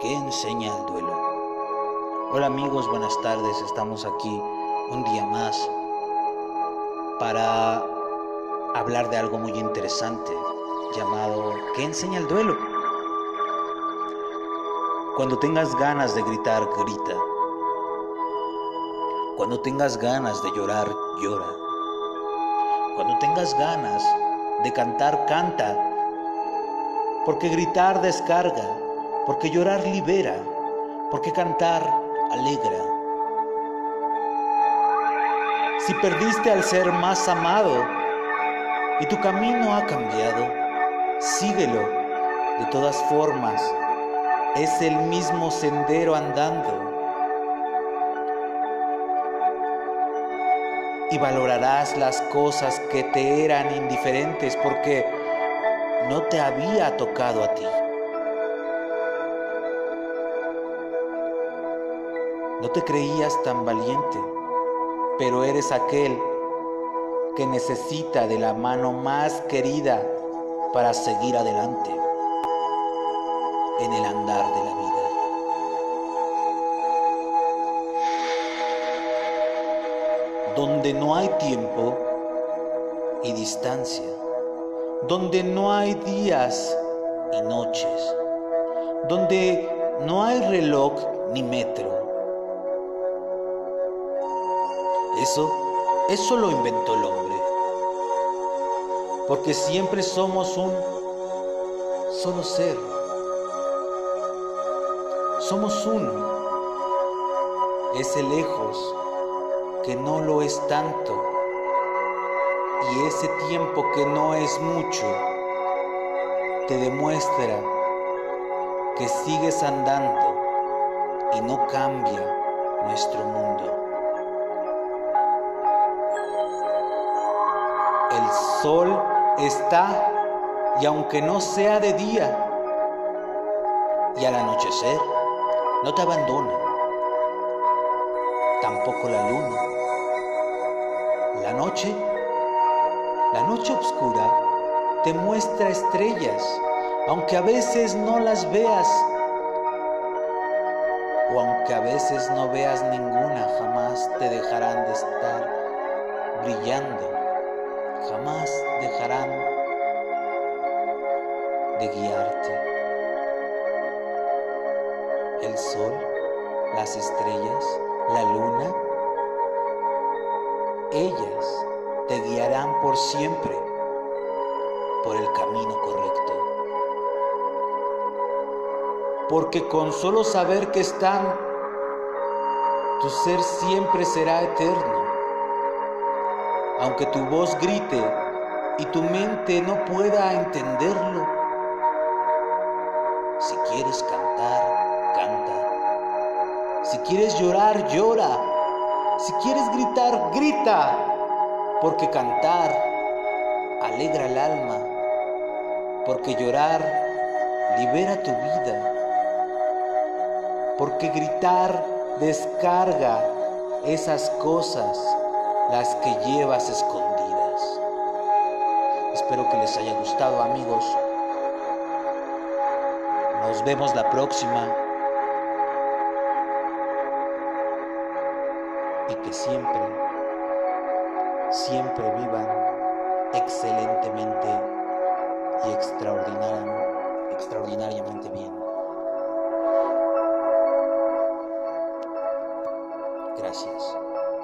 ¿Qué enseña el duelo? Hola amigos, buenas tardes. Estamos aquí un día más para hablar de algo muy interesante llamado ¿Qué enseña el duelo? Cuando tengas ganas de gritar, grita. Cuando tengas ganas de llorar, llora. Cuando tengas ganas de cantar, canta. Porque gritar descarga porque llorar libera, porque cantar alegra. Si perdiste al ser más amado y tu camino ha cambiado, síguelo. De todas formas, es el mismo sendero andando. Y valorarás las cosas que te eran indiferentes porque no te había tocado a ti. No te creías tan valiente, pero eres aquel que necesita de la mano más querida para seguir adelante en el andar de la vida. Donde no hay tiempo y distancia, donde no hay días y noches, donde no hay reloj ni metro, Eso, eso lo inventó el hombre. Porque siempre somos un solo ser. Somos uno. Ese lejos que no lo es tanto. Y ese tiempo que no es mucho te demuestra que sigues andando y no cambia nuestro mundo. Sol está y aunque no sea de día y al anochecer no te abandona, tampoco la luna. La noche, la noche oscura te muestra estrellas, aunque a veces no las veas o aunque a veces no veas ninguna, jamás te dejarán de estar brillando jamás dejarán de guiarte. El sol, las estrellas, la luna, ellas te guiarán por siempre por el camino correcto. Porque con solo saber que están, tu ser siempre será eterno aunque tu voz grite y tu mente no pueda entenderlo. Si quieres cantar, canta. Si quieres llorar, llora. Si quieres gritar, grita. Porque cantar alegra el alma. Porque llorar libera tu vida. Porque gritar descarga esas cosas las que llevas escondidas. Espero que les haya gustado amigos. Nos vemos la próxima. Y que siempre, siempre vivan excelentemente y extraordinariamente